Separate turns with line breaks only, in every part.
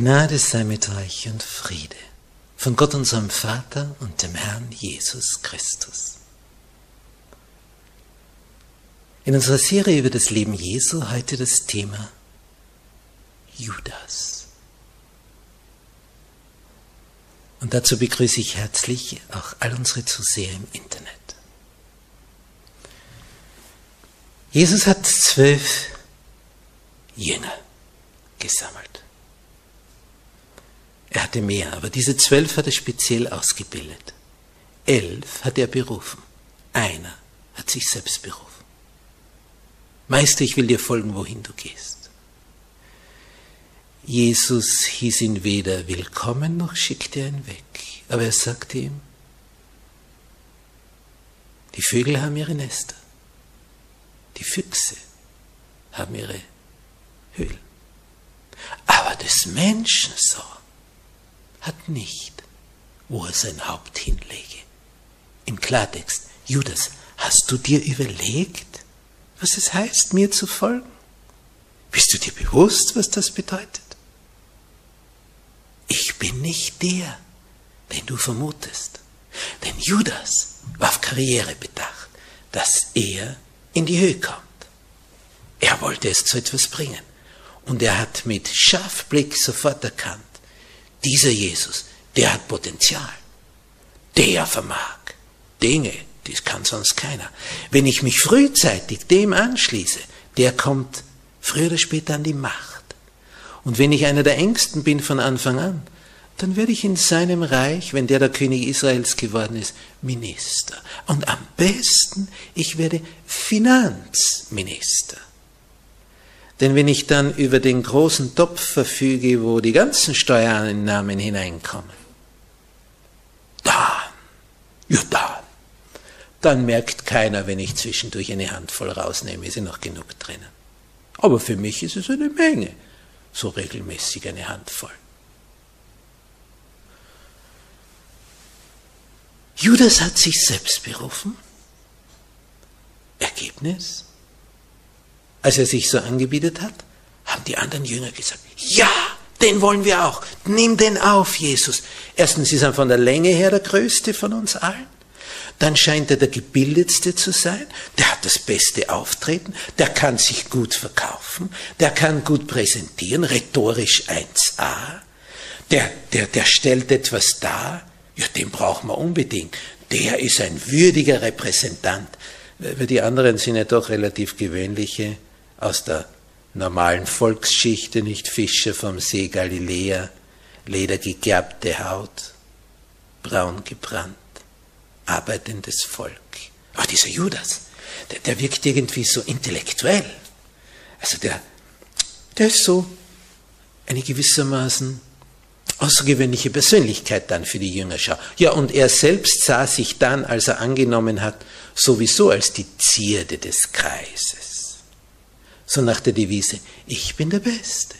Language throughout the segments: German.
Gnade sei mit euch und Friede von Gott unserem Vater und dem Herrn Jesus Christus. In unserer Serie über das Leben Jesu heute das Thema Judas. Und dazu begrüße ich herzlich auch all unsere Zuseher im Internet. Jesus hat zwölf Jünger gesammelt. Er hatte mehr, aber diese zwölf hat er speziell ausgebildet. Elf hat er berufen. Einer hat sich selbst berufen. Meister, ich will dir folgen, wohin du gehst. Jesus hieß ihn weder willkommen noch schickte ihn weg. Aber er sagte ihm, die Vögel haben ihre Nester, die Füchse haben ihre Höhlen. Aber des Menschen so hat nicht, wo er sein Haupt hinlege. Im Klartext, Judas, hast du dir überlegt, was es heißt, mir zu folgen? Bist du dir bewusst, was das bedeutet? Ich bin nicht der, den du vermutest. Denn Judas war auf Karriere bedacht, dass er in die Höhe kommt. Er wollte es zu etwas bringen. Und er hat mit Scharfblick sofort erkannt, dieser Jesus, der hat Potenzial. Der vermag Dinge, das kann sonst keiner. Wenn ich mich frühzeitig dem anschließe, der kommt früher oder später an die Macht. Und wenn ich einer der Ängsten bin von Anfang an, dann werde ich in seinem Reich, wenn der der König Israels geworden ist, Minister. Und am besten, ich werde Finanzminister. Denn wenn ich dann über den großen Topf verfüge, wo die ganzen Steuereinnahmen hineinkommen, dann, ja dann, dann merkt keiner, wenn ich zwischendurch eine Handvoll rausnehme, ist ja noch genug drinnen. Aber für mich ist es eine Menge, so regelmäßig eine Handvoll. Judas hat sich selbst berufen. Ergebnis? Als er sich so angebietet hat, haben die anderen Jünger gesagt, ja, den wollen wir auch. Nimm den auf, Jesus. Erstens ist er von der Länge her der größte von uns allen. Dann scheint er der gebildetste zu sein. Der hat das beste Auftreten. Der kann sich gut verkaufen. Der kann gut präsentieren. Rhetorisch 1a. Der, der, der stellt etwas dar. Ja, den brauchen wir unbedingt. Der ist ein würdiger Repräsentant. Weil die anderen sind ja doch relativ gewöhnliche aus der normalen Volksschichte, nicht Fischer vom See Galiläa, ledergegerbte Haut, braun gebrannt, arbeitendes Volk. Auch dieser Judas, der, der wirkt irgendwie so intellektuell. Also der, der ist so eine gewissermaßen außergewöhnliche Persönlichkeit dann für die Jüngerschau. Ja, und er selbst sah sich dann, als er angenommen hat, sowieso als die Zierde des Kreises so nach der Devise, ich bin der Beste,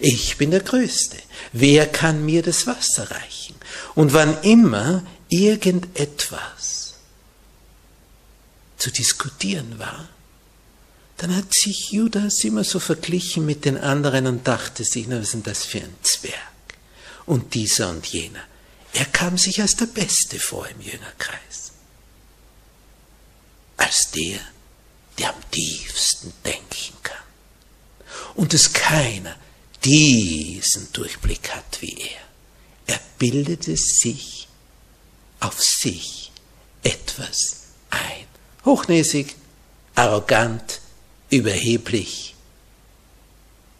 Ich bin der Größte. Wer kann mir das Wasser reichen? Und wann immer irgendetwas zu diskutieren war, dann hat sich Judas immer so verglichen mit den anderen und dachte sich, na, was ist das für ein Zwerg? Und dieser und jener. Er kam sich als der Beste vor im Jüngerkreis. Als der, der am tiefsten denken kann. Und es keiner diesen Durchblick hat wie er. Er bildete sich auf sich etwas ein. Hochnäsig, arrogant, überheblich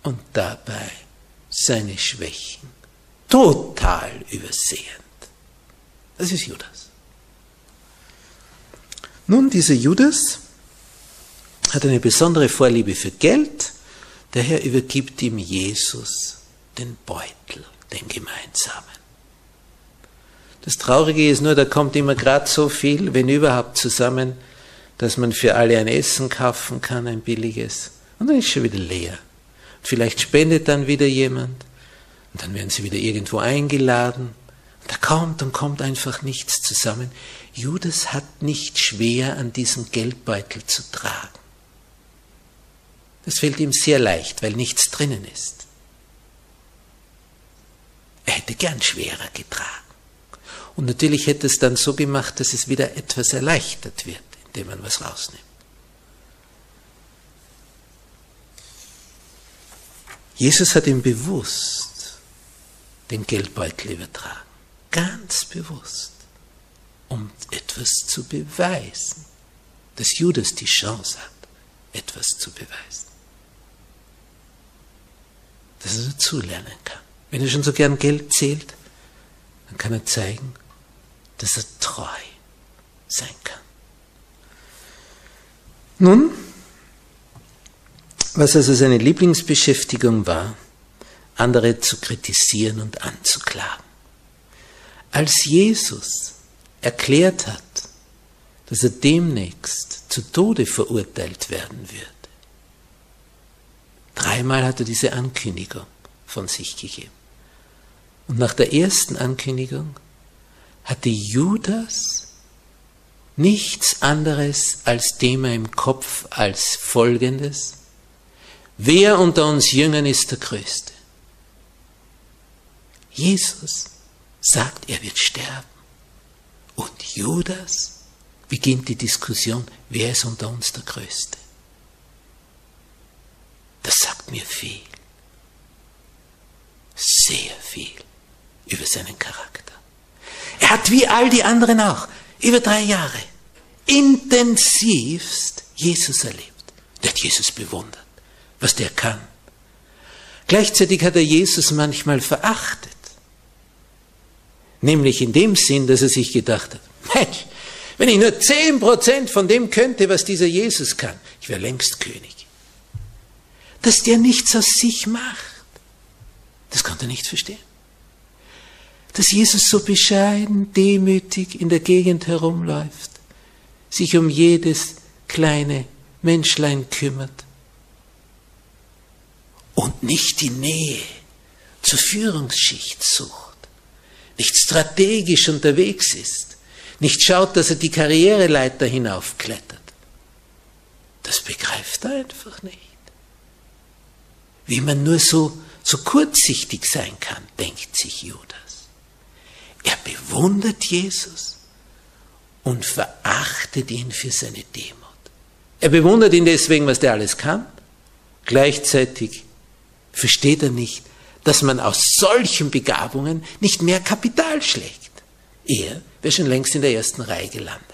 und dabei seine Schwächen total übersehend. Das ist Judas. Nun, dieser Judas hat eine besondere Vorliebe für Geld, daher übergibt ihm Jesus den Beutel, den gemeinsamen. Das Traurige ist nur, da kommt immer gerade so viel, wenn überhaupt zusammen, dass man für alle ein Essen kaufen kann, ein billiges. Und dann ist schon wieder leer. Vielleicht spendet dann wieder jemand. Und dann werden sie wieder irgendwo eingeladen. Und da kommt und kommt einfach nichts zusammen. Judas hat nicht schwer an diesem Geldbeutel zu tragen. Das fällt ihm sehr leicht, weil nichts drinnen ist. Er hätte gern schwerer getragen. Und natürlich hätte es dann so gemacht, dass es wieder etwas erleichtert wird indem man was rausnimmt. Jesus hat ihm bewusst den Geldbeutel übertragen. Ganz bewusst. Um etwas zu beweisen. Dass Judas die Chance hat, etwas zu beweisen. Dass er dazulernen kann. Wenn er schon so gern Geld zählt, dann kann er zeigen, dass er treu sein kann. Nun, was also seine Lieblingsbeschäftigung war, andere zu kritisieren und anzuklagen. Als Jesus erklärt hat, dass er demnächst zu Tode verurteilt werden würde, dreimal hat er diese Ankündigung von sich gegeben. Und nach der ersten Ankündigung hatte Judas nichts anderes als Thema im Kopf als folgendes. Wer unter uns Jüngern ist der Größte? Jesus sagt, er wird sterben. Und Judas beginnt die Diskussion, wer ist unter uns der Größte? Das sagt mir viel. Sehr viel über seinen Charakter. Er hat wie all die anderen auch über drei Jahre intensivst Jesus erlebt. Der hat Jesus bewundert, was der kann. Gleichzeitig hat er Jesus manchmal verachtet. Nämlich in dem Sinn, dass er sich gedacht hat, Mensch, wenn ich nur zehn Prozent von dem könnte, was dieser Jesus kann, ich wäre längst König. Dass der nichts aus sich macht, das konnte er nicht verstehen dass Jesus so bescheiden, demütig in der Gegend herumläuft, sich um jedes kleine Menschlein kümmert und nicht die Nähe zur Führungsschicht sucht, nicht strategisch unterwegs ist, nicht schaut, dass er die Karriereleiter hinaufklettert. Das begreift er einfach nicht. Wie man nur so, so kurzsichtig sein kann, denkt sich Judas. Er bewundert Jesus und verachtet ihn für seine Demut. Er bewundert ihn deswegen, was der alles kann. Gleichzeitig versteht er nicht, dass man aus solchen Begabungen nicht mehr Kapital schlägt. Er wäre schon längst in der ersten Reihe gelandet.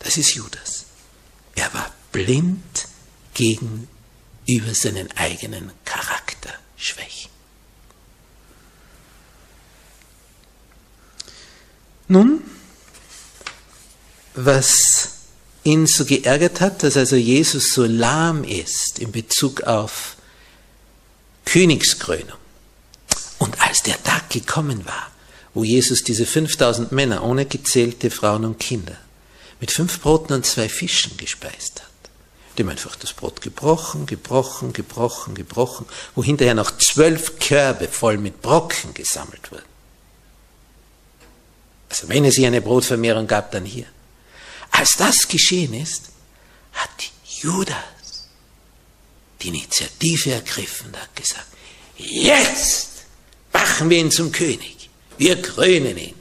Das ist Judas. Er war blind gegenüber seinen eigenen Charakterschwächen. Nun, was ihn so geärgert hat, dass also Jesus so lahm ist in Bezug auf Königskrönung. Und als der Tag gekommen war, wo Jesus diese 5000 Männer ohne gezählte Frauen und Kinder mit fünf Broten und zwei Fischen gespeist hat, Haben einfach das Brot gebrochen, gebrochen, gebrochen, gebrochen, wo hinterher noch zwölf Körbe voll mit Brocken gesammelt wurden. Also wenn es hier eine Brotvermehrung gab, dann hier. Als das geschehen ist, hat Judas die Initiative ergriffen und hat gesagt, jetzt machen wir ihn zum König, wir krönen ihn.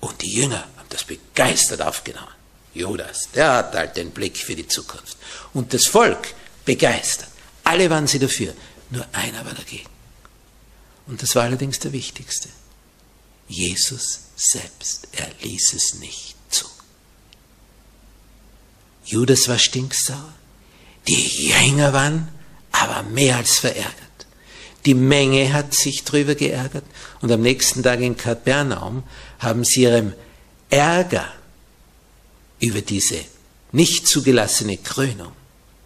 Und die Jünger haben das begeistert aufgenommen. Judas, der hat halt den Blick für die Zukunft. Und das Volk begeistert. Alle waren sie dafür, nur einer war dagegen. Und das war allerdings der wichtigste. Jesus selbst, er ließ es nicht zu. Judas war stinksauer, die Jünger waren aber mehr als verärgert. Die Menge hat sich drüber geärgert und am nächsten Tag in Kapernaum haben sie ihrem Ärger über diese nicht zugelassene Krönung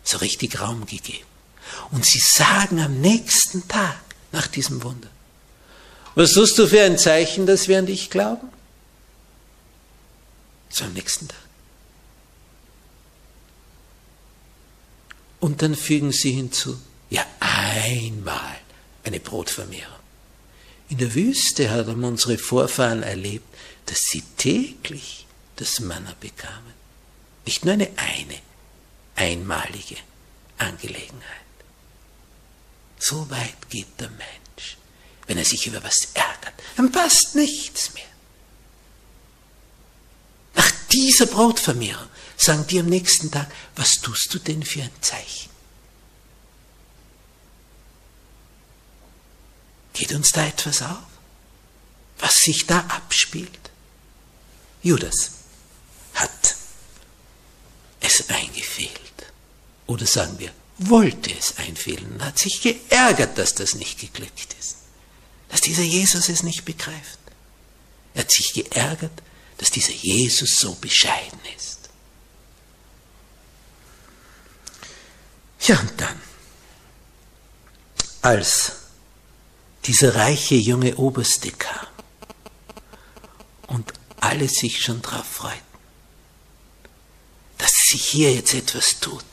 so richtig Raum gegeben. Und sie sagen am nächsten Tag nach diesem Wunder, was tust du für ein Zeichen, dass wir an dich glauben? So am nächsten Tag. Und dann fügen sie hinzu, ja einmal eine Brotvermehrung. In der Wüste haben unsere Vorfahren erlebt, dass sie täglich das Manna bekamen. Nicht nur eine eine, einmalige Angelegenheit. So weit geht der Mensch, wenn er sich über was ärgert. Dann passt nichts mehr. Nach dieser Brotvermehrung sagen die am nächsten Tag, was tust du denn für ein Zeichen? Geht uns da etwas auf, was sich da abspielt? Judas hat es eingefehlt. Oder sagen wir, wollte es einfehlen hat sich geärgert, dass das nicht geglückt ist. Dass dieser Jesus es nicht begreift. Er hat sich geärgert, dass dieser Jesus so bescheiden ist. Ja, und dann, als dieser reiche junge Oberste kam und alle sich schon darauf freuten, sich hier jetzt etwas tut,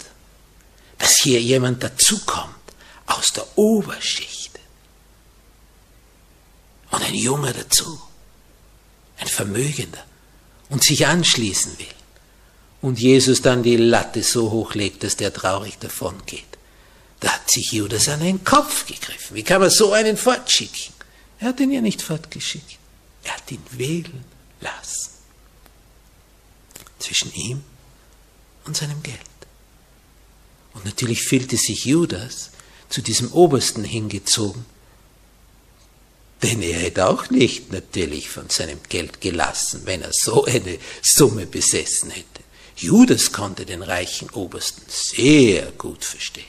dass hier jemand dazukommt aus der Oberschicht und ein Junge dazu, ein Vermögender und sich anschließen will und Jesus dann die Latte so hoch legt, dass der traurig davon geht. Da hat sich Judas an den Kopf gegriffen. Wie kann man so einen fortschicken? Er hat ihn ja nicht fortgeschickt. Er hat ihn wählen lassen. Zwischen ihm und seinem Geld. Und natürlich fühlte sich Judas zu diesem Obersten hingezogen, denn er hätte auch nicht natürlich von seinem Geld gelassen, wenn er so eine Summe besessen hätte. Judas konnte den reichen Obersten sehr gut verstehen.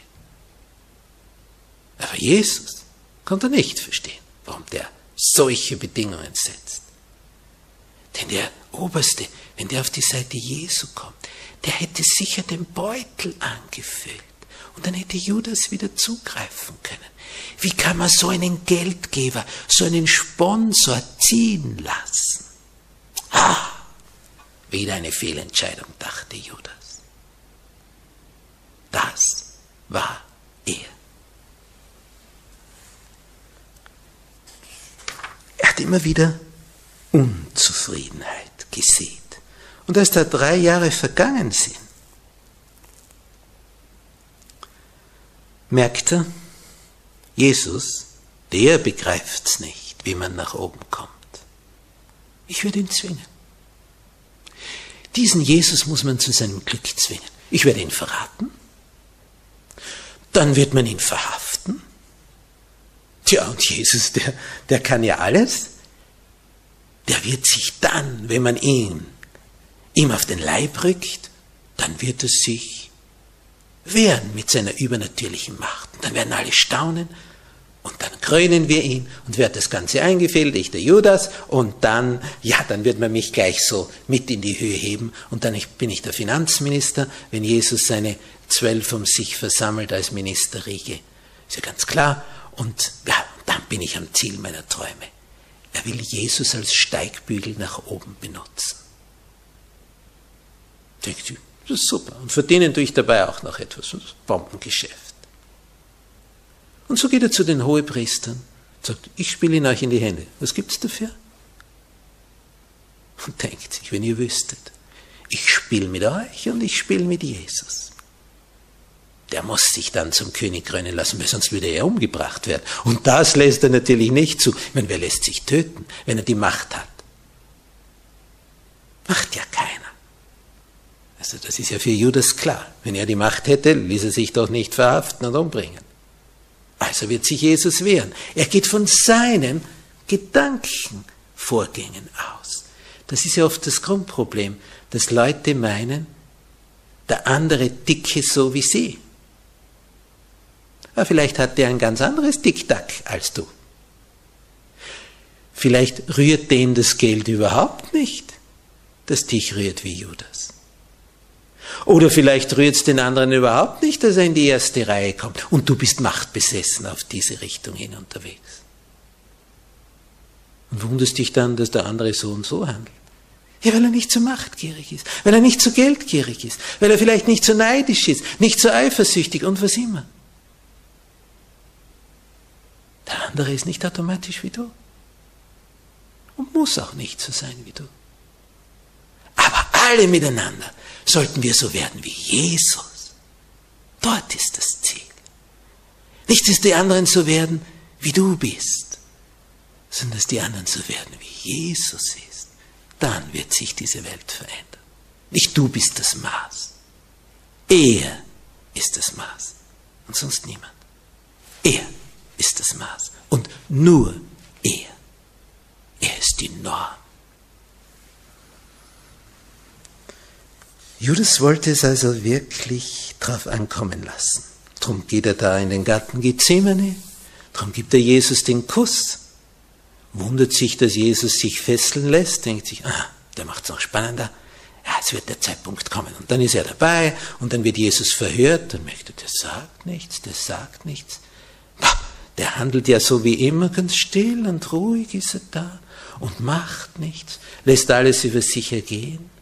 Aber Jesus konnte nicht verstehen, warum der solche Bedingungen setzt. Denn der Oberste, wenn der auf die Seite Jesu kommt, der hätte sicher den Beutel angefüllt und dann hätte Judas wieder zugreifen können. Wie kann man so einen Geldgeber, so einen Sponsor ziehen lassen? Ah, wieder eine Fehlentscheidung, dachte Judas. Das war er. Er hat immer wieder Unzufriedenheit gesät. Und als da drei Jahre vergangen sind, merkt er, Jesus, der begreift's nicht, wie man nach oben kommt. Ich würde ihn zwingen. Diesen Jesus muss man zu seinem Glück zwingen. Ich werde ihn verraten. Dann wird man ihn verhaften. Tja, und Jesus, der, der kann ja alles. Der wird sich dann, wenn man ihn ihm auf den Leib rückt, dann wird er sich wehren mit seiner übernatürlichen Macht. Und dann werden alle staunen und dann krönen wir ihn und wird das Ganze eingefehlt, ich der Judas, und dann, ja, dann wird man mich gleich so mit in die Höhe heben und dann bin ich der Finanzminister, wenn Jesus seine zwölf um sich versammelt als Ministerriege. Ist ja ganz klar. Und ja, dann bin ich am Ziel meiner Träume. Er will Jesus als Steigbügel nach oben benutzen. Denkt Das ist super. Und verdienen tue ich dabei auch noch etwas. Das Bombengeschäft. Und so geht er zu den Hohepriestern und sagt, ich spiele ihn euch in die Hände. Was gibt es dafür? Und denkt sich, wenn ihr wüsstet, ich spiele mit euch und ich spiele mit Jesus. Der muss sich dann zum König krönen lassen, weil sonst würde er umgebracht werden. Und das lässt er natürlich nicht zu. Ich meine, wer lässt sich töten, wenn er die Macht hat? Macht ja keiner. Also das ist ja für Judas klar. Wenn er die Macht hätte, ließ er sich doch nicht verhaften und umbringen. Also wird sich Jesus wehren. Er geht von seinen Gedankenvorgängen aus. Das ist ja oft das Grundproblem, dass Leute meinen, der andere dicke so wie sie. Aber vielleicht hat der ein ganz anderes Dickdack als du. Vielleicht rührt den das Geld überhaupt nicht, das dich rührt wie Judas. Oder vielleicht rührt es den anderen überhaupt nicht, dass er in die erste Reihe kommt und du bist machtbesessen auf diese Richtung hin unterwegs. Und wunderst dich dann, dass der andere so und so handelt. Ja, weil er nicht so machtgierig ist, weil er nicht so geldgierig ist, weil er vielleicht nicht so neidisch ist, nicht so eifersüchtig und was immer. Der andere ist nicht automatisch wie du. Und muss auch nicht so sein wie du. Alle miteinander sollten wir so werden wie Jesus. Dort ist das Ziel. Nicht, dass die anderen so werden, wie du bist, sondern dass die anderen so werden, wie Jesus ist. Dann wird sich diese Welt verändern. Nicht du bist das Maß. Er ist das Maß und sonst niemand. Er ist das Maß und nur er. Er ist die Norm. Judas wollte es also wirklich drauf ankommen lassen. Drum geht er da in den Garten Gethsemane, drum gibt er Jesus den Kuss, wundert sich, dass Jesus sich fesseln lässt, denkt sich, ah, der macht es noch spannender, ja, jetzt wird der Zeitpunkt kommen. Und dann ist er dabei und dann wird Jesus verhört, dann möchte, der sagt nichts, der sagt nichts. Der handelt ja so wie immer ganz still und ruhig ist er da und macht nichts, lässt alles über sich ergehen.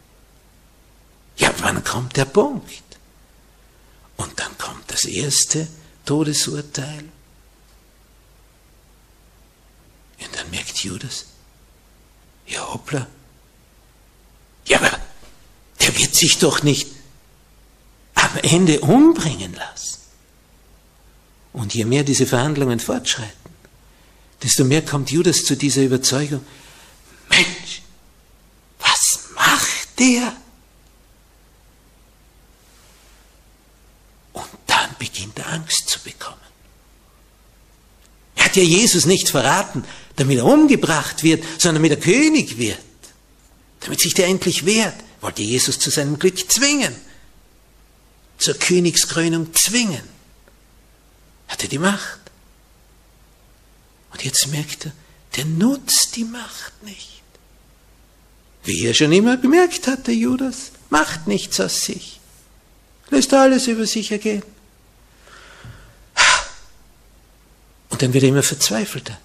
Ja, wann kommt der Punkt? Und dann kommt das erste Todesurteil. Und dann merkt Judas, ja hoppla, ja, aber der wird sich doch nicht am Ende umbringen lassen. Und je mehr diese Verhandlungen fortschreiten, desto mehr kommt Judas zu dieser Überzeugung, Mensch, was macht der? Beginnt er Angst zu bekommen. Er hat ja Jesus nicht verraten, damit er umgebracht wird, sondern damit er König wird. Damit sich der endlich wehrt, wollte Jesus zu seinem Glück zwingen. Zur Königskrönung zwingen. Hat er die Macht. Und jetzt merkt er, der nutzt die Macht nicht. Wie er schon immer bemerkt hat, der Judas, macht nichts aus sich. Lässt alles über sich ergehen. Und dann wird er immer verzweifelter.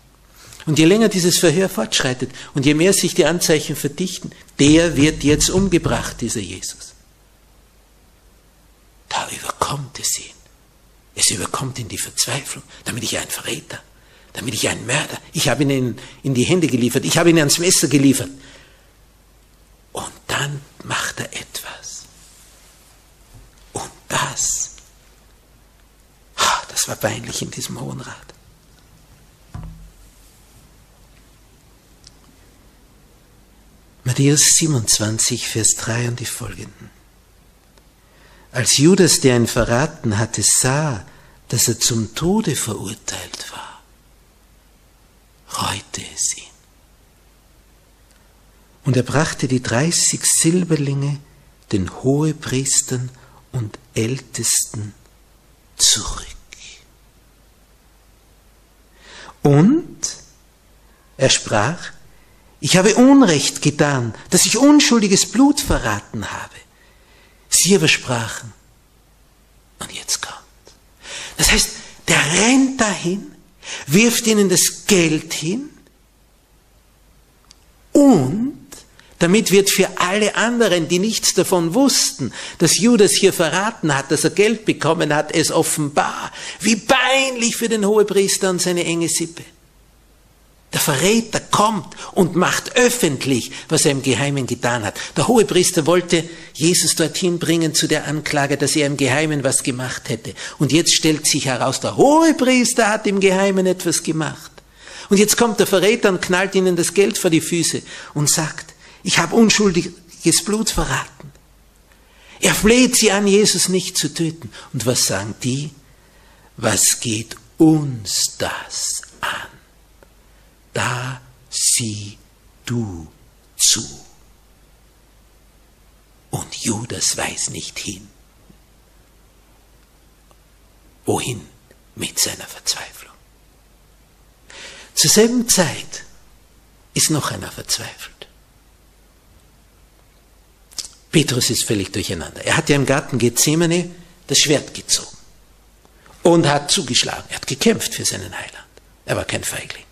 Und je länger dieses Verhör fortschreitet und je mehr sich die Anzeichen verdichten, der wird jetzt umgebracht, dieser Jesus. Da überkommt es ihn. Es überkommt ihn die Verzweiflung. Damit ich ein Verräter, damit ich ein Mörder, ich habe ihn in, in die Hände geliefert, ich habe ihn ans Messer geliefert. Und dann macht er etwas. Und das, das war peinlich in diesem Hohen Rat. Matthäus 27, Vers 3 und die folgenden. Als Judas, der ihn verraten hatte, sah, dass er zum Tode verurteilt war, reute es ihn. Und er brachte die dreißig Silberlinge den Hohepriestern und Ältesten zurück. Und er sprach, ich habe Unrecht getan, dass ich unschuldiges Blut verraten habe. Sie aber sprachen, und jetzt kommt. Das heißt, der rennt dahin, wirft ihnen das Geld hin und Damit wird für alle anderen, die nichts davon wussten, dass Judas hier verraten hat, dass er Geld bekommen hat, es offenbar. Wie peinlich für den Hohepriester und seine enge Sippe. Der Verräter kommt und macht öffentlich, was er im Geheimen getan hat. Der Hohepriester wollte Jesus dorthin bringen zu der Anklage, dass er im Geheimen was gemacht hätte. Und jetzt stellt sich heraus, der Hohepriester hat im Geheimen etwas gemacht. Und jetzt kommt der Verräter und knallt ihnen das Geld vor die Füße und sagt, ich habe unschuldiges Blut verraten. Er fleht sie an, Jesus nicht zu töten. Und was sagen die? Was geht uns das an? Da sieh du zu. Und Judas weiß nicht hin. Wohin mit seiner Verzweiflung? Zur selben Zeit ist noch einer verzweifelt. Petrus ist völlig durcheinander. Er hat ja im Garten Gethsemane das Schwert gezogen und hat zugeschlagen. Er hat gekämpft für seinen Heiland. Er war kein Feigling.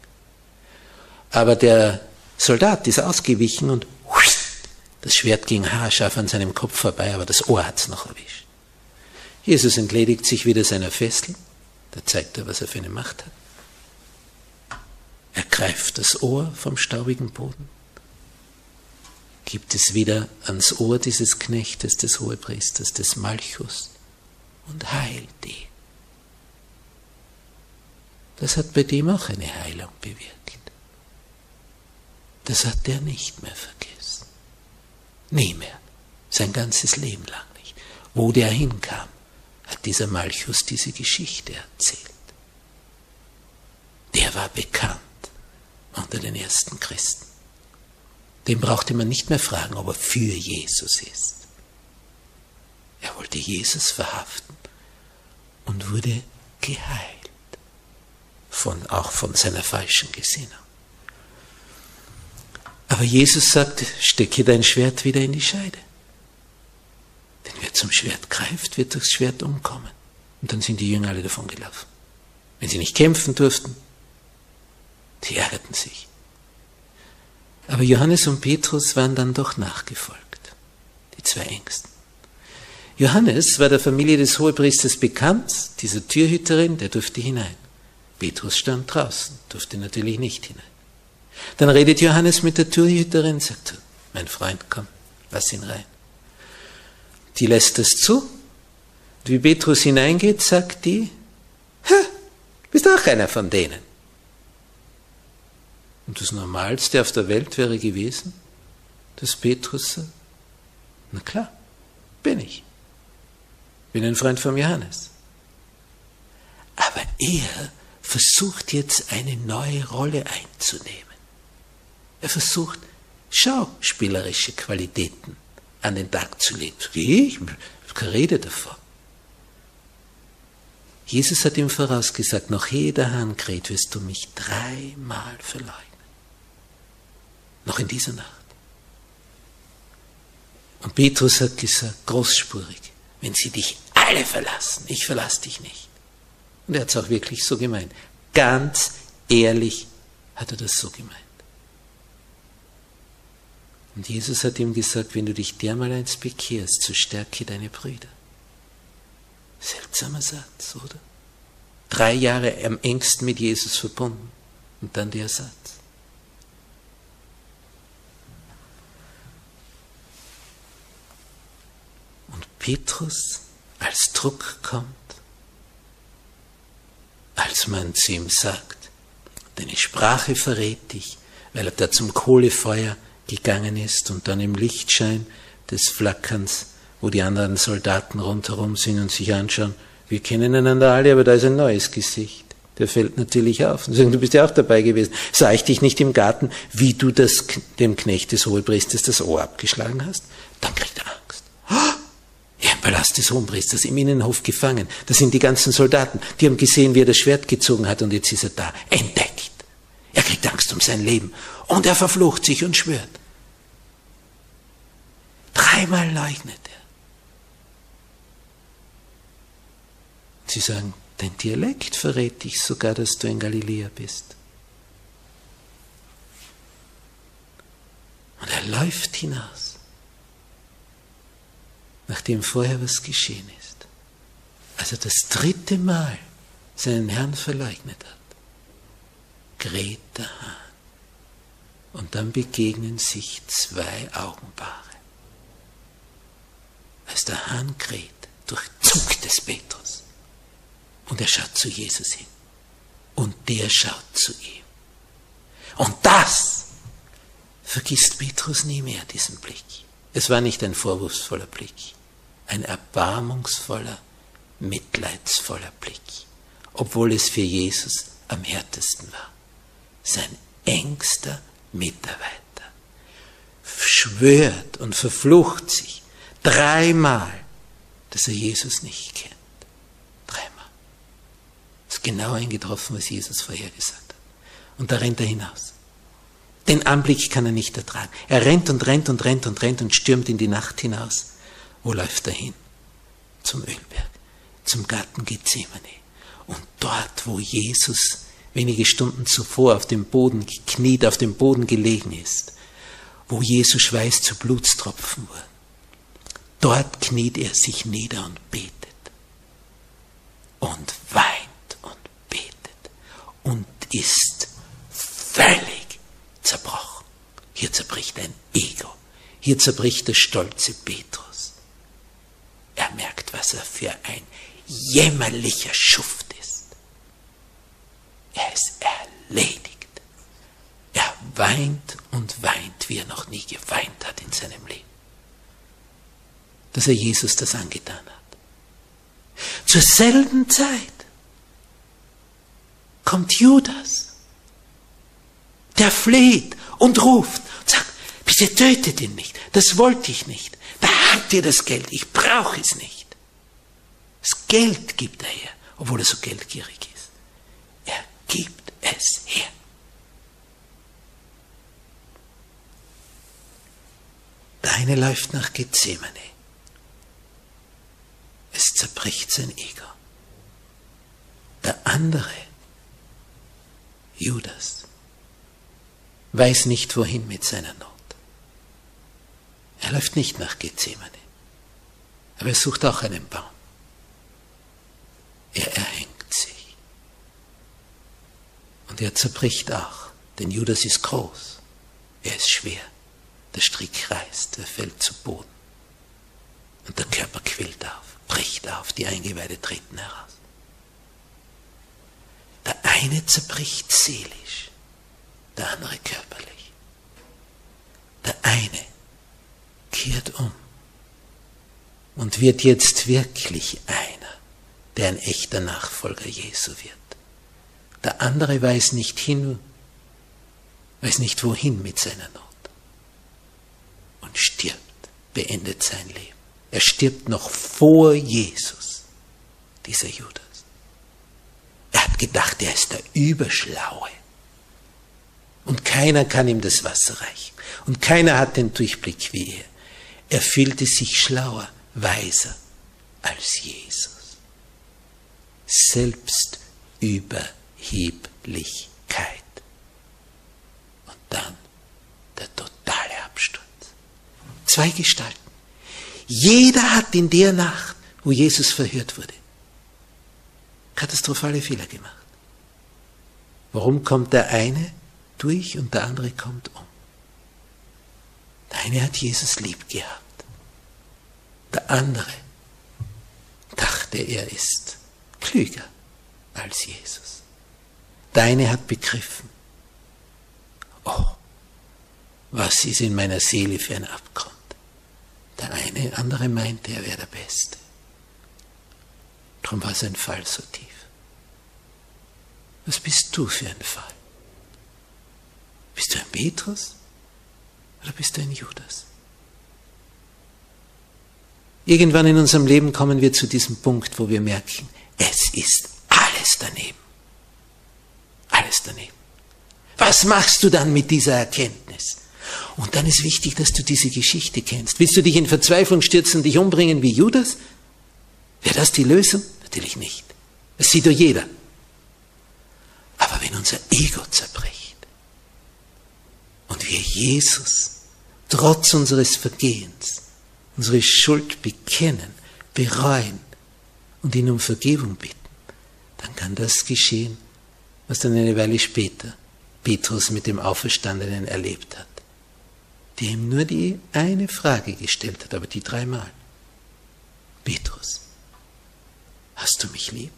Aber der Soldat ist ausgewichen und das Schwert ging haarscharf an seinem Kopf vorbei, aber das Ohr hat's noch erwischt. Jesus entledigt sich wieder seiner Fessel. Da zeigt er, was er für eine Macht hat. Er greift das Ohr vom staubigen Boden, gibt es wieder ans Ohr dieses Knechtes, des Hohepriesters, des Malchus und heilt ihn. Das hat bei dem auch eine Heilung bewirkt. Das hat der nicht mehr vergessen. Nie mehr. Sein ganzes Leben lang nicht. Wo der hinkam, hat dieser Malchus diese Geschichte erzählt. Der war bekannt unter den ersten Christen. Den brauchte man nicht mehr fragen, ob er für Jesus ist. Er wollte Jesus verhaften und wurde geheilt, von, auch von seiner falschen Gesinnung. Aber Jesus sagt, stecke dein Schwert wieder in die Scheide. Denn wer zum Schwert greift, wird durchs Schwert umkommen. Und dann sind die Jünger alle davon gelaufen. Wenn sie nicht kämpfen durften, Sie ärgerten sich. Aber Johannes und Petrus waren dann doch nachgefolgt, die zwei Ängsten. Johannes war der Familie des Hohepriesters bekannt, dieser Türhüterin, der durfte hinein. Petrus stand draußen, durfte natürlich nicht hinein. Dann redet Johannes mit der Türhüterin, sagt, mein Freund, komm, lass ihn rein. Die lässt es zu. Und wie Petrus hineingeht, sagt die, bist auch einer von denen. Und das Normalste auf der Welt wäre gewesen, dass Petrus sagt, na klar, bin ich. Bin ein Freund von Johannes. Aber er versucht jetzt eine neue Rolle einzunehmen. Er versucht schauspielerische Qualitäten an den Tag zu legen. Ich habe keine Rede davon. Jesus hat ihm vorausgesagt, noch ehe der Hahn kräht, wirst du mich dreimal verleugnen. Noch in dieser Nacht. Und Petrus hat gesagt, großspurig, wenn sie dich alle verlassen, ich verlasse dich nicht. Und er hat es auch wirklich so gemeint. Ganz ehrlich hat er das so gemeint. Und Jesus hat ihm gesagt, wenn du dich dermaleins bekehrst, so stärke deine Brüder. Seltsamer Satz, oder? Drei Jahre am engsten mit Jesus verbunden und dann der Satz. Petrus, als Druck kommt, als man zu ihm sagt, deine Sprache verrät dich, weil er da zum Kohlefeuer gegangen ist und dann im Lichtschein des Flackerns, wo die anderen Soldaten rundherum sind und sich anschauen, wir kennen einander alle, aber da ist ein neues Gesicht. Der fällt natürlich auf. Und sagen, du bist ja auch dabei gewesen. Sah ich dich nicht im Garten, wie du das, dem Knecht des Hohepriesters das Ohr abgeschlagen hast? Dann kriegt er Angst. Ja, im Palast des Hohenpriesters, im Innenhof gefangen. Da sind die ganzen Soldaten. Die haben gesehen, wie er das Schwert gezogen hat und jetzt ist er da. Entdeckt. Er kriegt Angst um sein Leben. Und er verflucht sich und schwört. Dreimal leugnet er. Sie sagen, dein Dialekt verrät dich sogar, dass du in Galiläa bist. Und er Er läuft hinaus, nachdem vorher was geschehen ist. Als er das dritte Mal seinen Herrn verleugnet hat, kräht der Hahn. Und dann begegnen sich zwei Augenpaare. Als der Hahn kräht, durchzuckt es Petrus. Und er schaut zu Jesus hin. Und der schaut zu ihm. Und das vergisst Petrus nie mehr, diesen Blick. Es war nicht ein vorwurfsvoller Blick, ein erbarmungsvoller, mitleidsvoller Blick, obwohl es für Jesus am härtesten war. Sein engster Mitarbeiter schwört und verflucht sich dreimal, dass er Jesus nicht kennt. Dreimal. Es ist genau eingetroffen, was Jesus vorhergesagt hat. Und da rennt er hinaus. Den Anblick kann er nicht ertragen. Er rennt und rennt und rennt und rennt und stürmt in die Nacht hinaus. Wo läuft er hin? Zum Ölberg, zum Garten Gethsemane. Und dort, wo Jesus wenige Stunden zuvor auf dem Boden gekniet, auf dem Boden gelegen ist, wo Jesus Schweiß zu Blutstropfen wurde, dort kniet er sich nieder und betet und weint und betet und ist völlig zerbrochen. Hier zerbricht ein Ego. Hier zerbricht der stolze Petrus. Er merkt, was er für ein jämmerlicher Schuft ist. Er ist erledigt. Er weint und weint, wie er noch nie geweint hat in seinem Leben. Dass er Jesus das angetan hat. Zur selben Zeit kommt Judas der fleht und ruft und sagt, bitte tötet ihn nicht, das wollte ich nicht. Da habt ihr das Geld, ich brauche es nicht. Das Geld gibt er her, obwohl er so geldgierig ist. Er gibt es her. Der eine läuft nach Gethsemane. Zerbricht sein Ego. Der andere, Judas, weiß nicht wohin mit seiner Not. Er läuft nicht nach Gethsemane, aber er sucht auch einen Baum. Er erhängt sich. Und er zerbricht auch, denn Judas ist groß, er ist schwer, der Strick reißt, er fällt zu Boden. Und der Körper quillt auf, bricht auf, die Eingeweide treten heraus. Der eine zerbricht seelisch, der andere körperlich. Der eine kehrt um und wird jetzt wirklich einer, der ein echter Nachfolger Jesu wird. Der andere weiß nicht hin, weiß nicht wohin mit seiner Not und stirbt, beendet sein Leben. Er stirbt noch vor Jesus, dieser Judas. Er hat gedacht, er ist der Überschlaue. Und keiner kann ihm das Wasser reichen. Und keiner hat den Durchblick wie er. Er fühlte sich schlauer, weiser als Jesus. Selbstüberheblichkeit. Und dann der totale Absturz. Zwei Gestalten. Jeder hat in der Nacht, wo Jesus verhört wurde, katastrophale Fehler gemacht. Warum kommt der eine durch und der andere kommt um. Der eine hat Jesus lieb gehabt. Der andere dachte, er ist klüger als Jesus. Der eine hat begriffen, oh, was ist in meiner Seele für ein Abgrund. Der eine andere meinte, er wäre der Beste. Darum war sein Fall so tief. Was bist du für ein Fall? Bist du ein Petrus oder bist du ein Judas? Irgendwann in unserem Leben kommen wir zu diesem Punkt, wo wir merken, es ist alles daneben. Alles daneben. Was machst du dann mit dieser Erkenntnis? Und dann ist wichtig, dass du diese Geschichte kennst. Willst du dich in Verzweiflung stürzen, dich umbringen wie Judas? Wäre das die Lösung? Natürlich nicht. Das sieht doch jeder. Aber wenn unser Ego zerbricht, und wir Jesus trotz unseres Vergehens, unsere Schuld bekennen, bereuen und ihn um Vergebung bitten, dann kann das geschehen, was dann eine Weile später Petrus mit dem Auferstandenen erlebt hat, der ihm nur die eine Frage gestellt hat, aber die dreimal. Petrus, hast du mich lieb?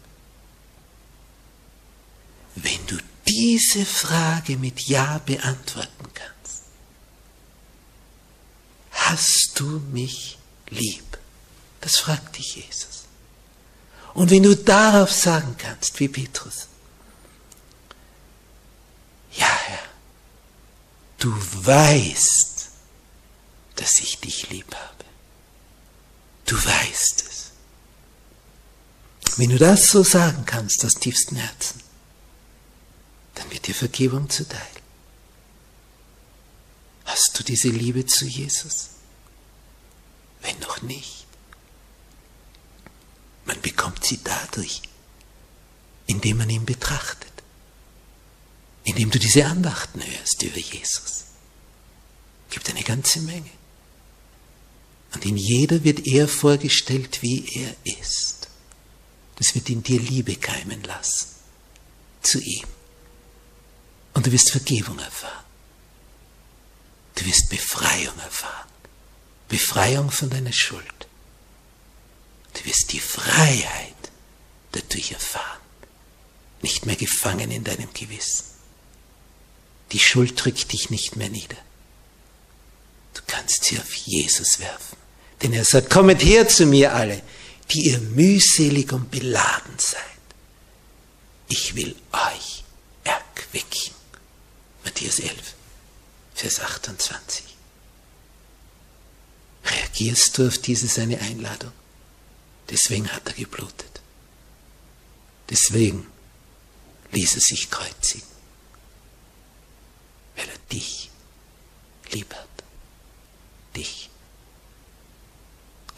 Wenn du diese Frage mit Ja beantworten kannst, hast du mich lieb? Das fragt dich Jesus. Und wenn du darauf sagen kannst, wie Petrus, ja Herr, du weißt, dass ich dich lieb habe. Du weißt es. Wenn du das so sagen kannst aus tiefstem Herzen, dann wird dir Vergebung zuteil. Hast du diese Liebe zu Jesus? Wenn noch nicht, man bekommt sie dadurch, indem man ihn betrachtet, indem du diese Andachten hörst über Jesus. Gibt eine ganze Menge. Und in jeder wird er vorgestellt, wie er ist. Das wird in dir Liebe keimen lassen zu ihm. Und du wirst Vergebung erfahren. Du wirst Befreiung erfahren. Befreiung von deiner Schuld. Du wirst die Freiheit dadurch erfahren. Nicht mehr gefangen in deinem Gewissen. Die Schuld drückt dich nicht mehr nieder. Du kannst sie auf Jesus werfen. Denn er sagt, kommet her zu mir alle, die ihr mühselig und beladen seid. Ich will euch erquicken. Matthäus 11, Vers 28. Reagierst du auf diese seine Einladung? Deswegen hat er geblutet. Deswegen ließ er sich kreuzigen. Weil er dich lieb hat. Dich.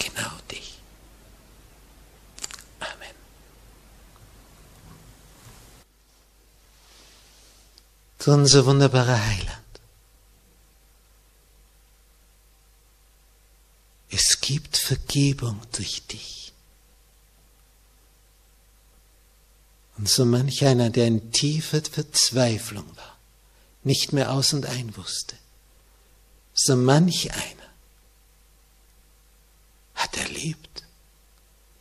Genau dich. Amen. Du unser wunderbarer Heiland. Es gibt Vergebung durch dich. Und so manch einer, der in tiefer Verzweiflung war, nicht mehr aus und ein wusste, so manch einer hat erlebt,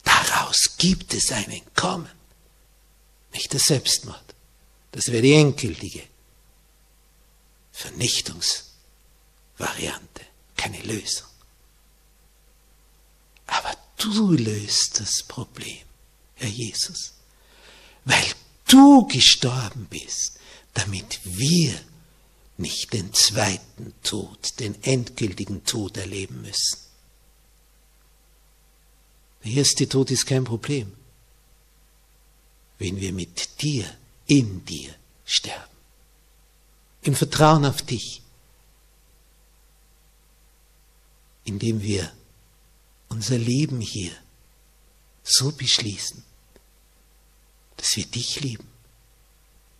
daraus gibt es ein Entkommen. Nicht der Selbstmord, das wäre die endgültige Vernichtungsvariante, keine Lösung. Aber du löst das Problem, Herr Jesus, weil du gestorben bist, damit wir nicht den zweiten Tod, den endgültigen Tod erleben müssen. Der erste Tod ist kein Problem, wenn wir mit dir, in dir sterben. Im Vertrauen auf dich, indem wir unser Leben hier so beschließen, dass wir dich lieben.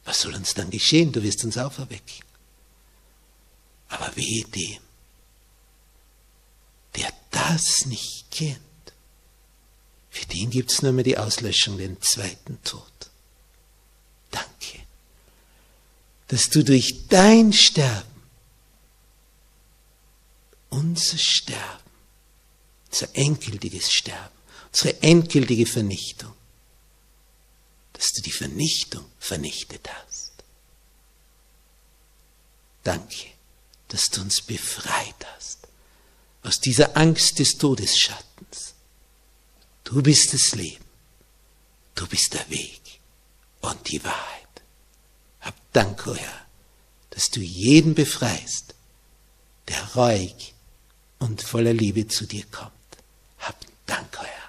Was soll uns dann geschehen? Du wirst uns auferwecken. Aber wehe dem, der das nicht kennt. Für den gibt es nur mehr die Auslöschung, den zweiten Tod. Danke, dass du durch dein Sterben unser Sterben unser endgültiges Sterben, unsere endgültige Vernichtung, dass du die Vernichtung vernichtet hast. Danke, dass du uns befreit hast aus dieser Angst des Todesschattens. Du bist das Leben. Du bist der Weg und die Wahrheit. Hab Dank, o oh Herr, dass du jeden befreist, der reuig und voller Liebe zu dir kommt. Hab Dank, o oh Herr.